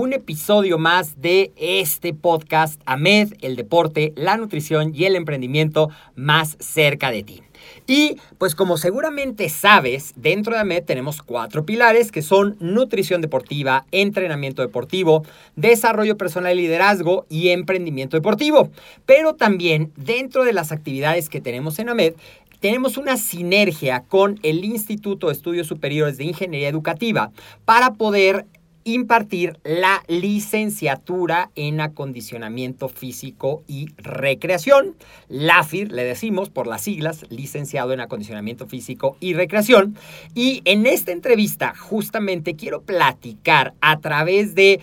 Un episodio más de este podcast AMED, el deporte, la nutrición y el emprendimiento más cerca de ti. Y pues como seguramente sabes, dentro de AMED tenemos cuatro pilares que son nutrición deportiva, entrenamiento deportivo, desarrollo personal y liderazgo y emprendimiento deportivo. Pero también dentro de las actividades que tenemos en AMED, tenemos una sinergia con el Instituto de Estudios Superiores de Ingeniería Educativa para poder impartir la licenciatura en acondicionamiento físico y recreación. LAFIR, le decimos por las siglas, licenciado en acondicionamiento físico y recreación. Y en esta entrevista justamente quiero platicar a través de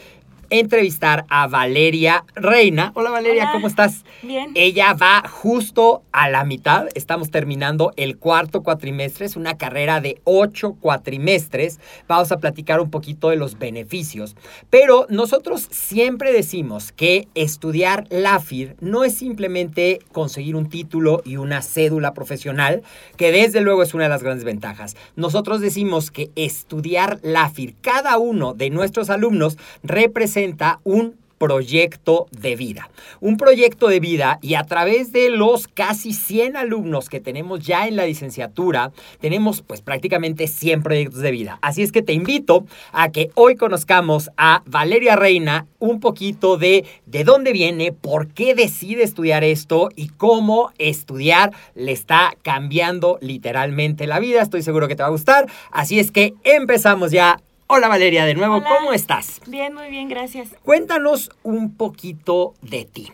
entrevistar a Valeria Reina. Hola Valeria, Hola. ¿cómo estás? Bien. Ella va justo a la mitad. Estamos terminando el cuarto cuatrimestre. Es una carrera de ocho cuatrimestres. Vamos a platicar un poquito de los beneficios. Pero nosotros siempre decimos que estudiar LAFIR no es simplemente conseguir un título y una cédula profesional, que desde luego es una de las grandes ventajas. Nosotros decimos que estudiar LAFIR, cada uno de nuestros alumnos representa un proyecto de vida. Un proyecto de vida y a través de los casi 100 alumnos que tenemos ya en la licenciatura, tenemos pues prácticamente 100 proyectos de vida. Así es que te invito a que hoy conozcamos a Valeria Reina un poquito de de dónde viene, por qué decide estudiar esto y cómo estudiar le está cambiando literalmente la vida. Estoy seguro que te va a gustar. Así es que empezamos ya. Hola Valeria, de nuevo, Hola. ¿cómo estás? Bien, muy bien, gracias. Cuéntanos un poquito de ti.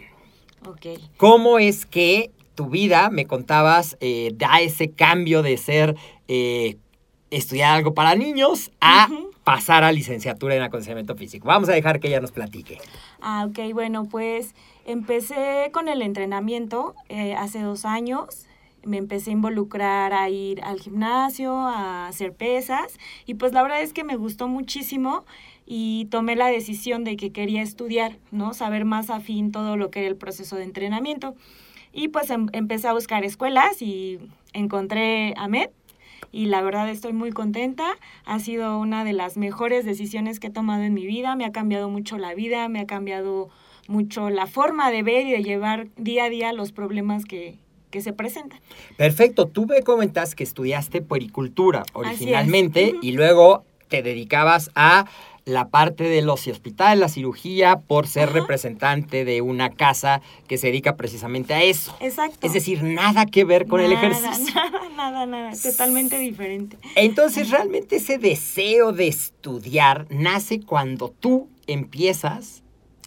Ok. ¿Cómo es que tu vida, me contabas, eh, da ese cambio de ser eh, estudiar algo para niños a pasar a licenciatura en acondicionamiento físico? Vamos a dejar que ella nos platique. Ah, ok, bueno, pues empecé con el entrenamiento eh, hace dos años. Me empecé a involucrar a ir al gimnasio, a hacer pesas y pues la verdad es que me gustó muchísimo y tomé la decisión de que quería estudiar, ¿no? Saber más afín todo lo que era el proceso de entrenamiento. Y pues em- empecé a buscar escuelas y encontré a MED y la verdad estoy muy contenta. Ha sido una de las mejores decisiones que he tomado en mi vida. Me ha cambiado mucho la vida, me ha cambiado mucho la forma de ver y de llevar día a día los problemas que, que se presentan. Perfecto, tú me comentas que estudiaste puericultura originalmente y luego te dedicabas a la parte del hospital, la cirugía, por ser Ajá. representante de una casa que se dedica precisamente a eso. Exacto. Es decir, nada que ver con el ejercicio. Nada, nada, nada. Totalmente diferente. Entonces, realmente ese deseo de estudiar nace cuando tú empiezas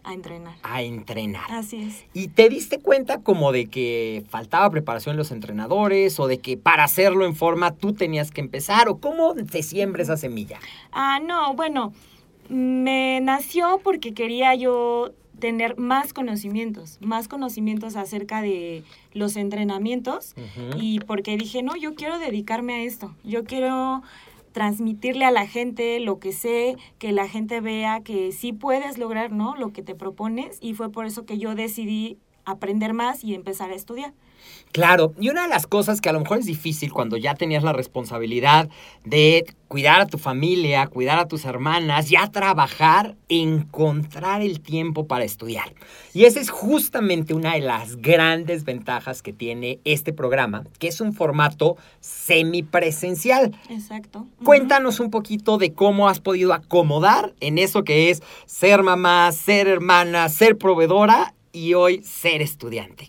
A entrenar. a entrenar. Así es. ¿Y te diste cuenta como de que faltaba preparación en los entrenadores o de que para hacerlo en forma tú tenías que empezar o cómo se siembra esa semilla? Ah, no, bueno, me nació porque quería yo tener más conocimientos, más conocimientos acerca de los entrenamientos y porque dije, no, yo quiero dedicarme a esto, yo quiero transmitirle a la gente lo que sé, que la gente vea que sí puedes lograr, ¿no? Lo que te propones y fue por eso que yo decidí aprender más y empezar a estudiar. Claro, y una de las cosas que a lo mejor es difícil cuando ya tenías la responsabilidad de cuidar a tu familia, cuidar a tus hermanas, ya trabajar, encontrar el tiempo para estudiar. Y esa es justamente una de las grandes ventajas que tiene este programa, que es un formato semipresencial. Exacto. Cuéntanos un poquito de cómo has podido acomodar en eso que es ser mamá, ser hermana, ser proveedora y hoy ser estudiante.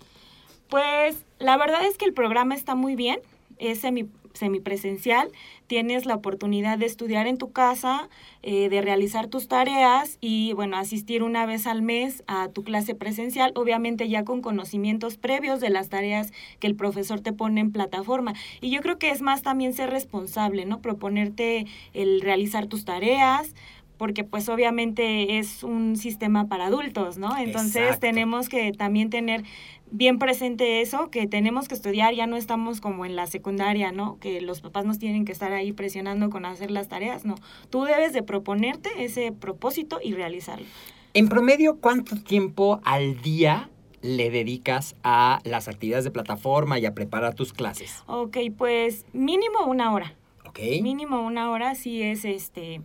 Pues la verdad es que el programa está muy bien, es semi, semipresencial, tienes la oportunidad de estudiar en tu casa, eh, de realizar tus tareas y bueno, asistir una vez al mes a tu clase presencial, obviamente ya con conocimientos previos de las tareas que el profesor te pone en plataforma. Y yo creo que es más también ser responsable, ¿no? Proponerte el realizar tus tareas, porque pues obviamente es un sistema para adultos, ¿no? Entonces Exacto. tenemos que también tener bien presente eso, que tenemos que estudiar, ya no estamos como en la secundaria, ¿no? Que los papás nos tienen que estar ahí presionando con hacer las tareas, no. Tú debes de proponerte ese propósito y realizarlo. En promedio, ¿cuánto tiempo al día le dedicas a las actividades de plataforma y a preparar tus clases? Ok, pues mínimo una hora. ¿Ok? Mínimo una hora sí es este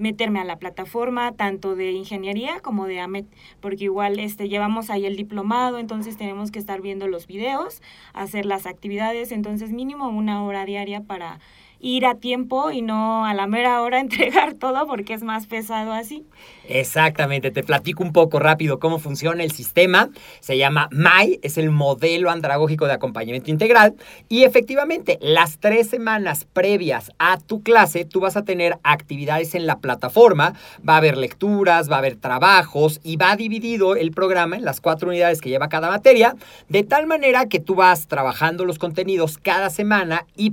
meterme a la plataforma tanto de ingeniería como de AMET, porque igual este llevamos ahí el diplomado, entonces tenemos que estar viendo los videos, hacer las actividades, entonces mínimo una hora diaria para ir a tiempo y no a la mera hora entregar todo porque es más pesado así. Exactamente, te platico un poco rápido cómo funciona el sistema. Se llama MAI, es el modelo andragógico de acompañamiento integral. Y efectivamente, las tres semanas previas a tu clase, tú vas a tener actividades en la plataforma. Va a haber lecturas, va a haber trabajos y va dividido el programa en las cuatro unidades que lleva cada materia, de tal manera que tú vas trabajando los contenidos cada semana y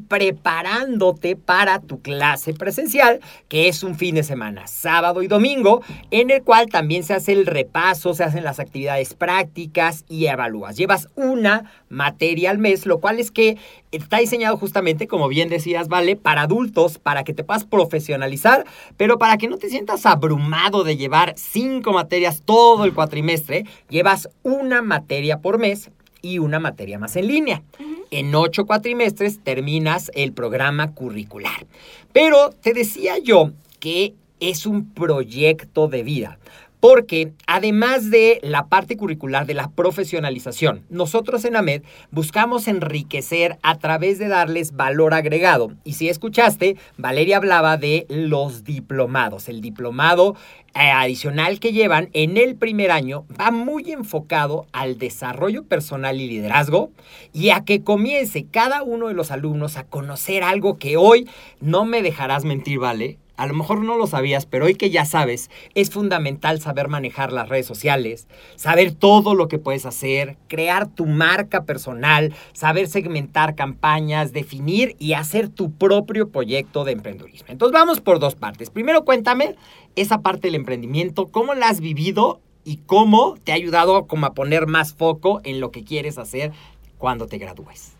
para tu clase presencial, que es un fin de semana, sábado y domingo en el cual también se hace el repaso, se hacen las actividades prácticas y evalúas. Llevas una materia al mes, lo cual es que está diseñado justamente, como bien decías, ¿vale? Para adultos, para que te puedas profesionalizar, pero para que no te sientas abrumado de llevar cinco materias todo el cuatrimestre, llevas una materia por mes y una materia más en línea. En ocho cuatrimestres terminas el programa curricular. Pero te decía yo que es un proyecto de vida. Porque además de la parte curricular de la profesionalización, nosotros en AMED buscamos enriquecer a través de darles valor agregado. Y si escuchaste, Valeria hablaba de los diplomados. El diplomado eh, adicional que llevan en el primer año va muy enfocado al desarrollo personal y liderazgo y a que comience cada uno de los alumnos a conocer algo que hoy no me dejarás mentir, ¿vale? A lo mejor no lo sabías, pero hoy que ya sabes, es fundamental saber manejar las redes sociales, saber todo lo que puedes hacer, crear tu marca personal, saber segmentar campañas, definir y hacer tu propio proyecto de emprendedurismo. Entonces vamos por dos partes. Primero cuéntame esa parte del emprendimiento, cómo la has vivido y cómo te ha ayudado como a poner más foco en lo que quieres hacer cuando te gradúes.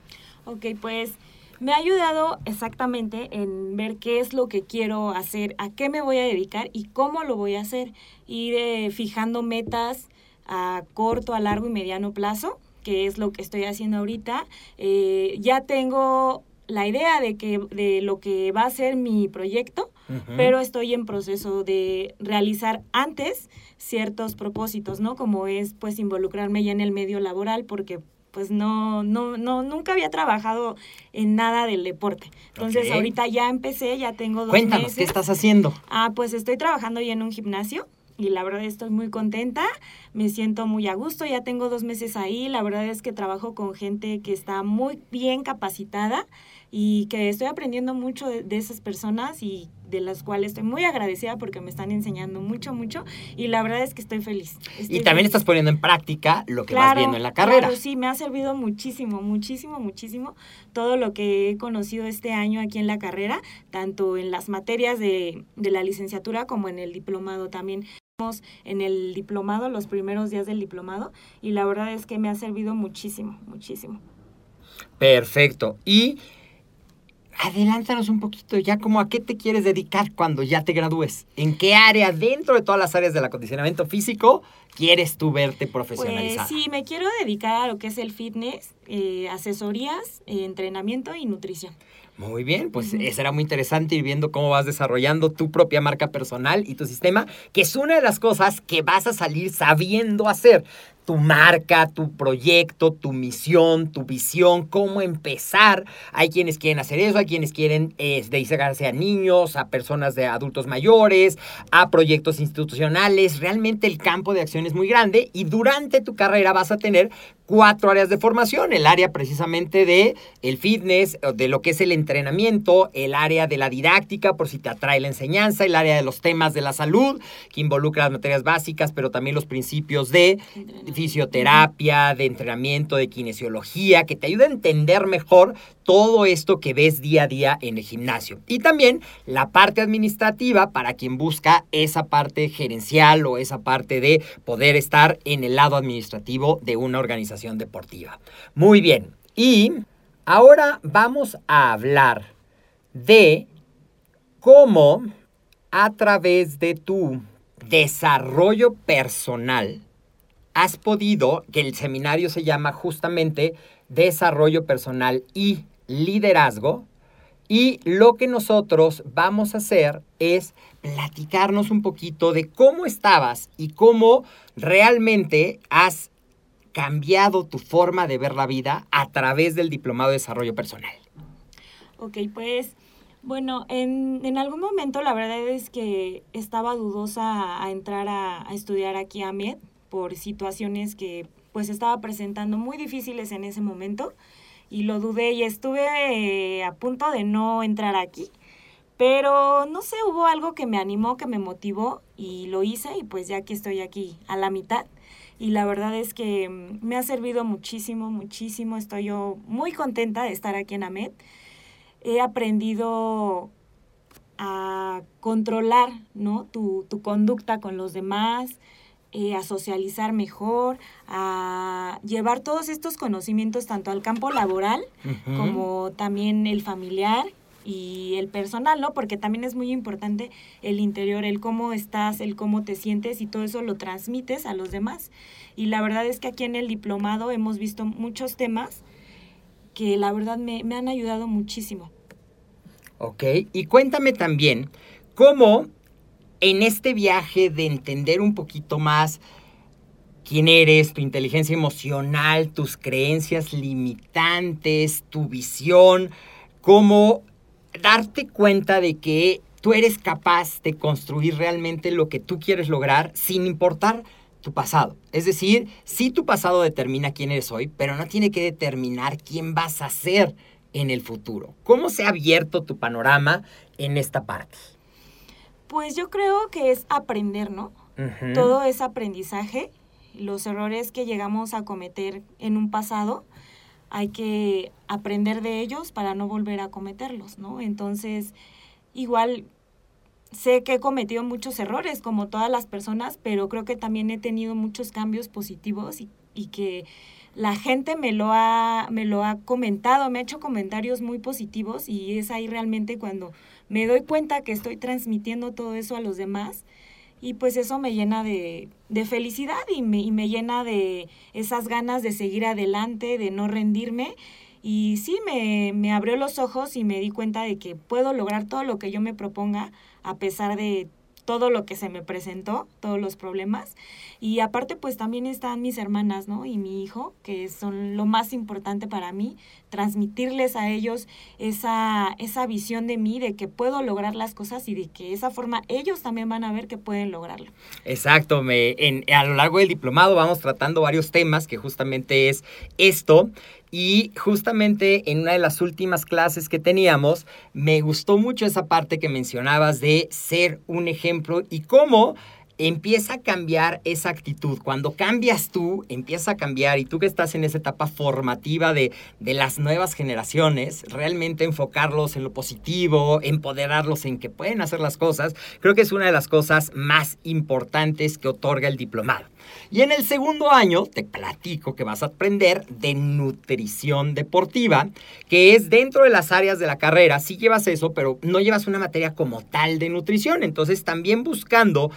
Ok, pues me ha ayudado exactamente en ver qué es lo que quiero hacer, a qué me voy a dedicar y cómo lo voy a hacer. Ir eh, fijando metas a corto, a largo y mediano plazo, que es lo que estoy haciendo ahorita. Eh, ya tengo la idea de, que, de lo que va a ser mi proyecto, pero estoy en proceso de realizar antes ciertos propósitos, ¿no? Como es pues involucrarme ya en el medio laboral porque pues no, no, no, nunca había trabajado en nada del deporte. Entonces ahorita ya empecé, ya tengo dos Cuéntanos, meses. ¿qué estás haciendo? Ah, pues estoy trabajando ya en un gimnasio y la verdad estoy muy contenta, me siento muy a gusto, ya tengo dos meses ahí, la verdad es que trabajo con gente que está muy bien capacitada y que estoy aprendiendo mucho de, de esas personas y de las cuales estoy muy agradecida porque me están enseñando mucho, mucho y la verdad es que estoy feliz. Y también feliz. estás poniendo en práctica lo que vas viendo en la carrera. Claro, sí, me ha servido muchísimo, muchísimo, muchísimo todo lo que he conocido este año aquí en la carrera, tanto en las materias de, de la licenciatura como en el diplomado también. en el diplomado, los primeros días del diplomado, y la verdad es que me ha servido muchísimo, muchísimo. Perfecto. Y adelántanos un poquito, ya como a qué te quieres dedicar cuando ya te gradúes. ¿En qué área, dentro de todas las áreas del acondicionamiento físico, quieres tú verte profesionalizada? Pues sí, me quiero dedicar a lo que es el fitness, eh, asesorías, eh, entrenamiento y nutrición. Muy bien, pues Ujú. será muy interesante ir viendo cómo vas desarrollando tu propia marca personal y tu sistema, que es una de las cosas que vas a salir sabiendo hacer. Tu marca, tu proyecto, tu misión, tu visión, cómo empezar. Hay quienes quieren hacer eso, hay quienes quieren eh, dedicarse a niños, a personas de adultos mayores, a proyectos institucionales. Realmente el campo de acción es muy grande y durante tu carrera vas a tener cuatro áreas de formación, el área precisamente de el fitness, de lo que es el entrenamiento, el área de la didáctica, por si te atrae la enseñanza, el área de los temas de la salud, que involucra las materias básicas, pero también los principios de fisioterapia, de entrenamiento, de kinesiología, que te ayuda a entender mejor todo esto que ves día a día en el gimnasio. Y también la parte administrativa para quien busca esa parte gerencial o esa parte de poder estar en el lado administrativo de una organización deportiva. Muy bien. Y ahora vamos a hablar de cómo a través de tu desarrollo personal has podido, que el seminario se llama justamente desarrollo personal y liderazgo, y lo que nosotros vamos a hacer es platicarnos un poquito de cómo estabas y cómo realmente has cambiado tu forma de ver la vida a través del diplomado de desarrollo personal. Ok, pues bueno, en, en algún momento la verdad es que estaba dudosa a entrar a, estudiar aquí a MED por situaciones que pues estaba presentando muy difíciles en ese momento y lo dudé y estuve eh, a punto de no entrar aquí. Pero no sé, hubo algo que me animó, que me motivó y lo hice y pues ya que estoy aquí a la mitad. Y la verdad es que mm, me ha servido muchísimo, muchísimo. Estoy yo muy contenta de estar aquí en AMED. He aprendido a controlar ¿no? tu, tu conducta con los demás, eh, a socializar mejor, a llevar todos estos conocimientos tanto al campo laboral como también el familiar y el personal, ¿no? Porque también es muy importante el interior, el cómo estás, el cómo te sientes y todo eso lo transmites a los demás. Y la verdad es que aquí en el diplomado hemos visto muchos temas que la verdad me, me han ayudado muchísimo. Ok, y cuéntame también cómo en este viaje de entender un poquito más quién eres, tu inteligencia emocional, tus creencias limitantes, tu visión, cómo darte cuenta de que tú eres capaz de construir realmente lo que tú quieres lograr sin importar tu pasado. Es decir, sí tu pasado determina quién eres hoy, pero no tiene que determinar quién vas a ser en el futuro. ¿Cómo se ha abierto tu panorama en esta parte? Pues yo creo que es aprender, ¿no? Todo es aprendizaje. Los errores que llegamos a cometer en un pasado, hay que aprender de ellos para no volver a cometerlos, ¿no? Entonces, igual sé que he cometido muchos errores, como todas las personas, pero creo que también he tenido muchos cambios positivos y, y que la gente me lo, ha, me lo ha comentado, me ha hecho comentarios muy positivos y es ahí realmente cuando me doy cuenta que estoy transmitiendo todo eso a los demás y pues eso me llena de, de felicidad y me, y me llena de esas ganas de seguir adelante, de no rendirme. Y sí, me, me abrió los ojos y me di cuenta de que puedo lograr todo lo que yo me proponga a pesar de todo lo que se me presentó, todos los problemas. Y aparte, pues también están mis hermanas, ¿no? Y mi hijo, que son lo más importante para mí, transmitirles a ellos esa, esa visión de mí, de que puedo lograr las cosas y de que esa forma ellos también van a ver que pueden lograrlo. Exacto, en, a lo largo del diplomado vamos tratando varios temas que justamente es esto. Y justamente en una de las últimas clases que teníamos, me gustó mucho esa parte que mencionabas de ser un ejemplo y cómo empieza a cambiar esa actitud. Cuando cambias tú, empieza a cambiar y tú que estás en esa etapa formativa de, de las nuevas generaciones, realmente enfocarlos en lo positivo, empoderarlos en que pueden hacer las cosas, creo que es una de las cosas más importantes que otorga el diplomado. Y en el segundo año te platico que vas a aprender de nutrición deportiva, que es dentro de las áreas de la carrera. Sí llevas eso, pero no llevas una materia como tal de nutrición. Entonces también buscando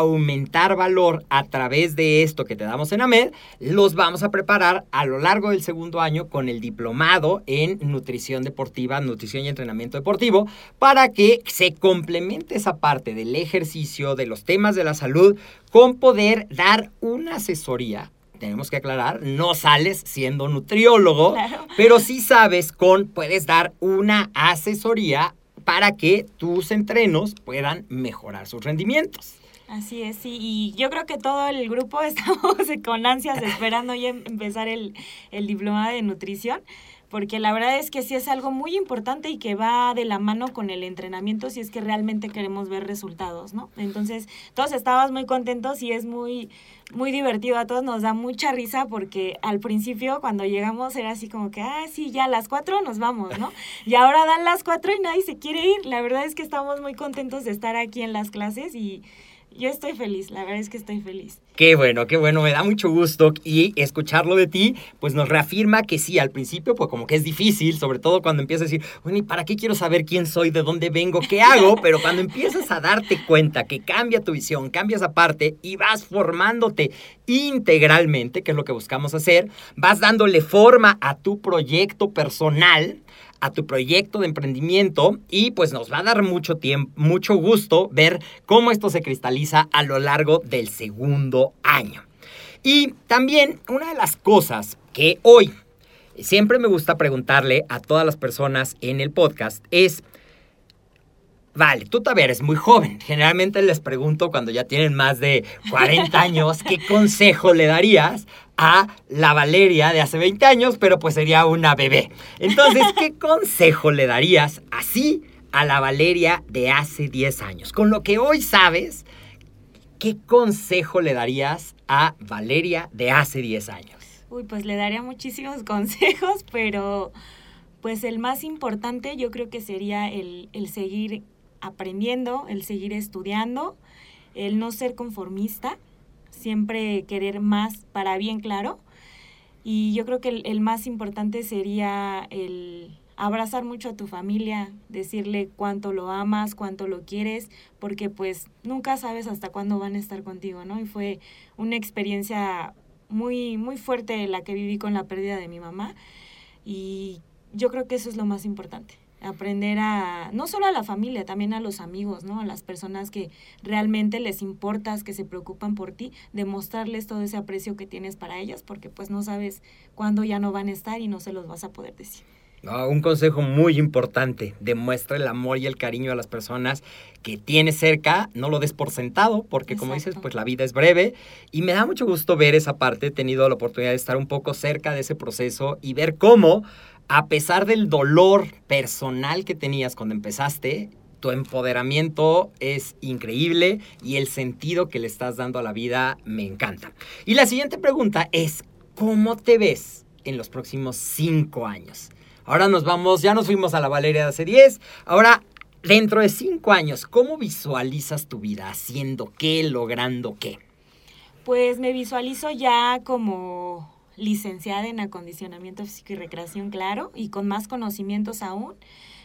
aumentar valor a través de esto que te damos en AMED, los vamos a preparar a lo largo del segundo año con el diplomado en nutrición deportiva, nutrición y entrenamiento deportivo, para que se complemente esa parte del ejercicio, de los temas de la salud, con poder dar una asesoría. Tenemos que aclarar, no sales siendo nutriólogo, Claro. pero sí sabes con, puedes dar una asesoría para que tus entrenos puedan mejorar sus rendimientos. Así es, sí, y yo creo que todo el grupo estamos con ansias esperando ya em- empezar el, el diploma de nutrición, porque la verdad es que sí es algo muy importante y que va de la mano con el entrenamiento si es que realmente queremos ver resultados, ¿no? Entonces, todos estábamos muy contentos y es muy, muy divertido, a todos nos da mucha risa porque al principio cuando llegamos era así como que, ah, sí, ya a las cuatro nos vamos, ¿no? Y ahora dan las cuatro y nadie se quiere ir. La verdad es que estamos muy contentos de estar aquí en las clases y yo estoy feliz, la verdad es que estoy feliz. Qué bueno, qué bueno, me da mucho gusto y escucharlo de ti, pues nos reafirma que sí, al principio pues como que es difícil, sobre todo cuando empiezas a decir, bueno, ¿y para qué quiero saber quién soy, de dónde vengo, qué hago? Pero cuando empiezas a darte cuenta que cambia tu visión, cambia esa parte y vas formándote integralmente, que es lo que buscamos hacer, vas dándole forma a tu proyecto personal, a tu proyecto de emprendimiento y pues nos va a dar mucho tiempo, mucho gusto ver cómo esto se cristaliza a lo largo del segundo año. Y también una de las cosas que hoy siempre me gusta preguntarle a todas las personas en el podcast es, vale, tú todavía eres muy joven. Generalmente les pregunto cuando ya tienen más de 40 años, ¿qué consejo le darías a la Valeria de hace 20 años, pero pues sería una bebé? Entonces, ¿qué consejo le darías así a la Valeria de hace 10 años? Con lo que hoy sabes, ¿qué consejo le darías a Valeria de hace 10 años? Uy, pues le daría muchísimos consejos, pero pues el más importante yo creo que sería el, el seguir aprendiendo, el seguir estudiando, el no ser conformista, siempre querer más para bien claro. Y yo creo que el, el más importante sería el abrazar mucho a tu familia, decirle cuánto lo amas, cuánto lo quieres, porque pues nunca sabes hasta cuándo van a estar contigo, ¿no? Y fue una experiencia muy, muy fuerte la que viví con la pérdida de mi mamá. Y yo creo que eso es lo más importante. Aprender a, no solo a la familia, también a los amigos, ¿no? A las personas que realmente les importas, que se preocupan por ti, demostrarles todo ese aprecio que tienes para ellas, porque pues no sabes cuándo ya no van a estar y no se los vas a poder decir. Un consejo muy importante, demuestra el amor y el cariño a las personas que tienes cerca, no lo des por sentado, porque como dices, pues la vida es breve. Y me da mucho gusto ver esa parte, he tenido la oportunidad de estar un poco cerca de ese proceso y ver cómo, a pesar del dolor personal que tenías cuando empezaste, tu empoderamiento es increíble y el sentido que le estás dando a la vida me encanta. Y la siguiente pregunta es, ¿cómo te ves en los próximos cinco años? Ahora nos vamos, ya nos fuimos a la Valeria de hace 10. Ahora, dentro de cinco años, ¿cómo visualizas tu vida? ¿Haciendo qué? ¿Logrando qué? Pues me visualizo ya como licenciada en acondicionamiento físico y recreación, claro, y con más conocimientos aún.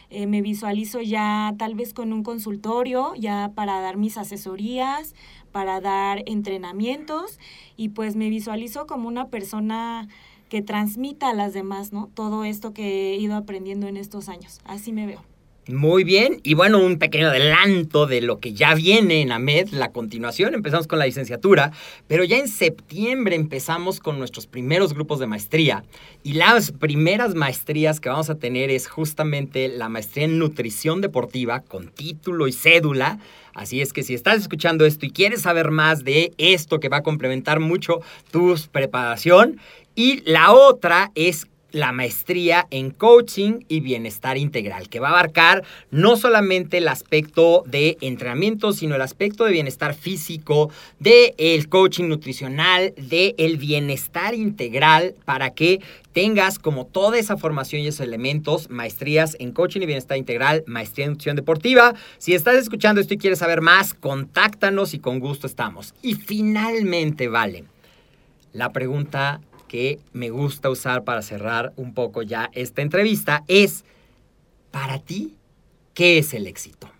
Eh, me visualizo ya tal vez con un consultorio, ya para dar mis asesorías, para dar entrenamientos, y pues me visualizo como una persona que transmita a las demás, ¿no? Todo esto que he ido aprendiendo en estos años. Así me veo. Muy bien, y bueno, un pequeño adelanto de lo que ya viene en AMED, la continuación, empezamos con la licenciatura, pero ya en septiembre empezamos con nuestros primeros grupos de maestría, y las primeras maestrías que vamos a tener es justamente la maestría en nutrición deportiva con título y cédula, así es que si estás escuchando esto y quieres saber más de esto que va a complementar mucho tu preparación, y la otra es la maestría en coaching y bienestar integral, que va a abarcar no solamente el aspecto de entrenamiento, sino el aspecto de bienestar físico, de el coaching nutricional, de el bienestar integral para que tengas como toda esa formación y esos elementos, maestrías en coaching y bienestar integral, maestría en nutrición deportiva. Si estás escuchando esto y quieres saber más, contáctanos y con gusto estamos. Y finalmente, vale, la pregunta que me gusta usar para cerrar un poco ya esta entrevista es, para ti, ¿qué es el éxito?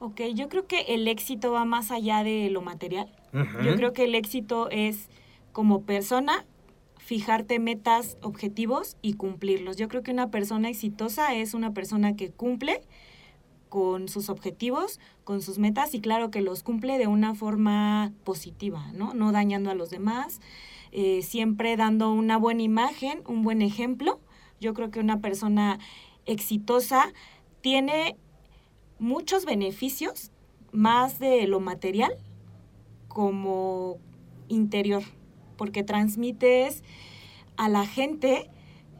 Ok, yo creo que el éxito va más allá de lo material. Yo creo que el éxito es como persona fijarte metas, objetivos y cumplirlos. Yo creo que una persona exitosa es una persona que cumple con sus objetivos, con sus metas y claro que los cumple de una forma positiva, ¿no? No dañando a los demás, eh, siempre dando una buena imagen, un buen ejemplo. Yo creo que una persona exitosa tiene muchos beneficios, más de lo material, como interior, porque transmites a la gente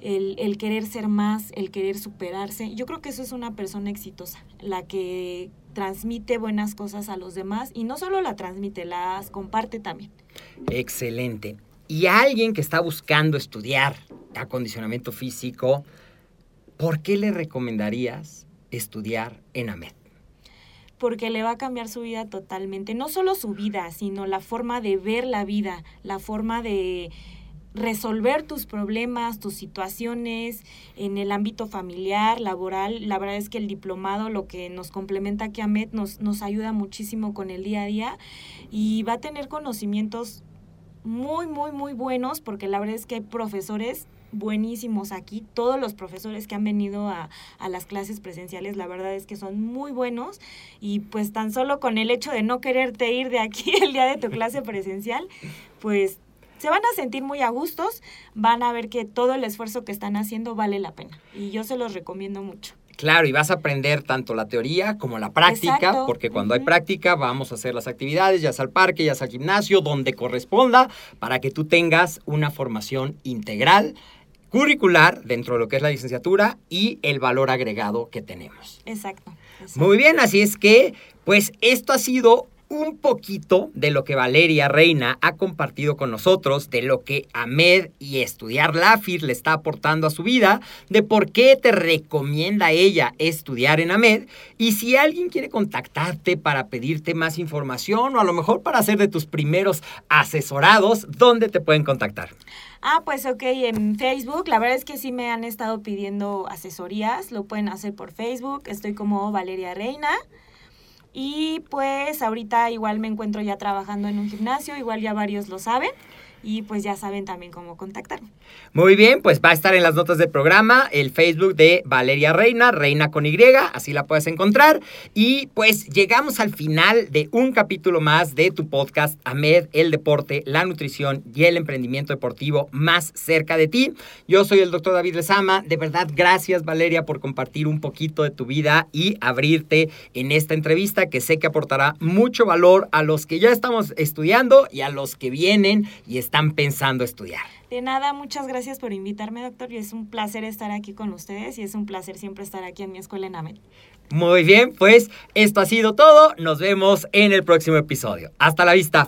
el, el querer ser más, el querer superarse. Yo creo que eso es una persona exitosa, la que transmite buenas cosas a los demás y no solo la transmite, las comparte también. Excelente. Y a alguien que está buscando estudiar acondicionamiento físico, ¿por qué le recomendarías estudiar en AMED? porque le va a cambiar su vida totalmente. No solo su vida, sino la forma de ver la vida, la forma de resolver tus problemas, tus situaciones en el ámbito familiar, laboral. La verdad es que el diplomado, lo que nos complementa aquí a MED, nos, nos ayuda muchísimo con el día a día y va a tener conocimientos muy, muy, muy buenos, porque la verdad es que hay profesores buenísimos aquí. Todos los profesores que han venido a, a, las clases presenciales, la verdad es que son muy buenos. Y pues tan solo con el hecho de no quererte ir de aquí el día de tu clase presencial, pues se van a sentir muy a gustos, van a ver que todo el esfuerzo que están haciendo vale la pena. Y yo se los recomiendo mucho. Claro, y vas a aprender tanto la teoría como la práctica, Exacto. porque cuando hay práctica vamos a hacer las actividades, ya sea al parque, ya sea al gimnasio, donde corresponda, para que tú tengas una formación integral, curricular, dentro de lo que es la licenciatura y el valor agregado que tenemos. Exacto. exacto. Muy bien, así es que, pues esto ha sido un poquito de lo que Valeria Reina ha compartido con nosotros, de lo que Ahmed y estudiar LAFIR le está aportando a su vida, de por qué te recomienda ella estudiar en Ahmed y si alguien quiere contactarte para pedirte más información o a lo mejor para ser de tus primeros asesorados, ¿dónde te pueden contactar? Ah, pues ok, en Facebook, la verdad es que sí me han estado pidiendo asesorías, lo pueden hacer por Facebook, estoy como Valeria Reina. Y pues ahorita igual me encuentro ya trabajando en un gimnasio, igual ya varios lo saben y pues ya saben también cómo contactarme. Muy bien, pues va a estar en las notas del programa el Facebook de Valeria Reina, Reina con Y, así la puedes encontrar. Y pues llegamos al final de un capítulo más de tu podcast, Ahmed, el deporte, la nutrición y el emprendimiento deportivo más cerca de ti. Yo soy el doctor David Lezama. De verdad, gracias Valeria por compartir un poquito de tu vida y abrirte en esta entrevista que sé que aportará mucho valor a los que ya estamos estudiando y a los que vienen y están pensando estudiar. De nada, muchas gracias por invitarme, doctor. Y es un placer estar aquí con ustedes y es un placer siempre estar aquí en mi escuela en AMED. Muy bien, pues esto ha sido todo. Nos vemos en el próximo episodio. Hasta la vista.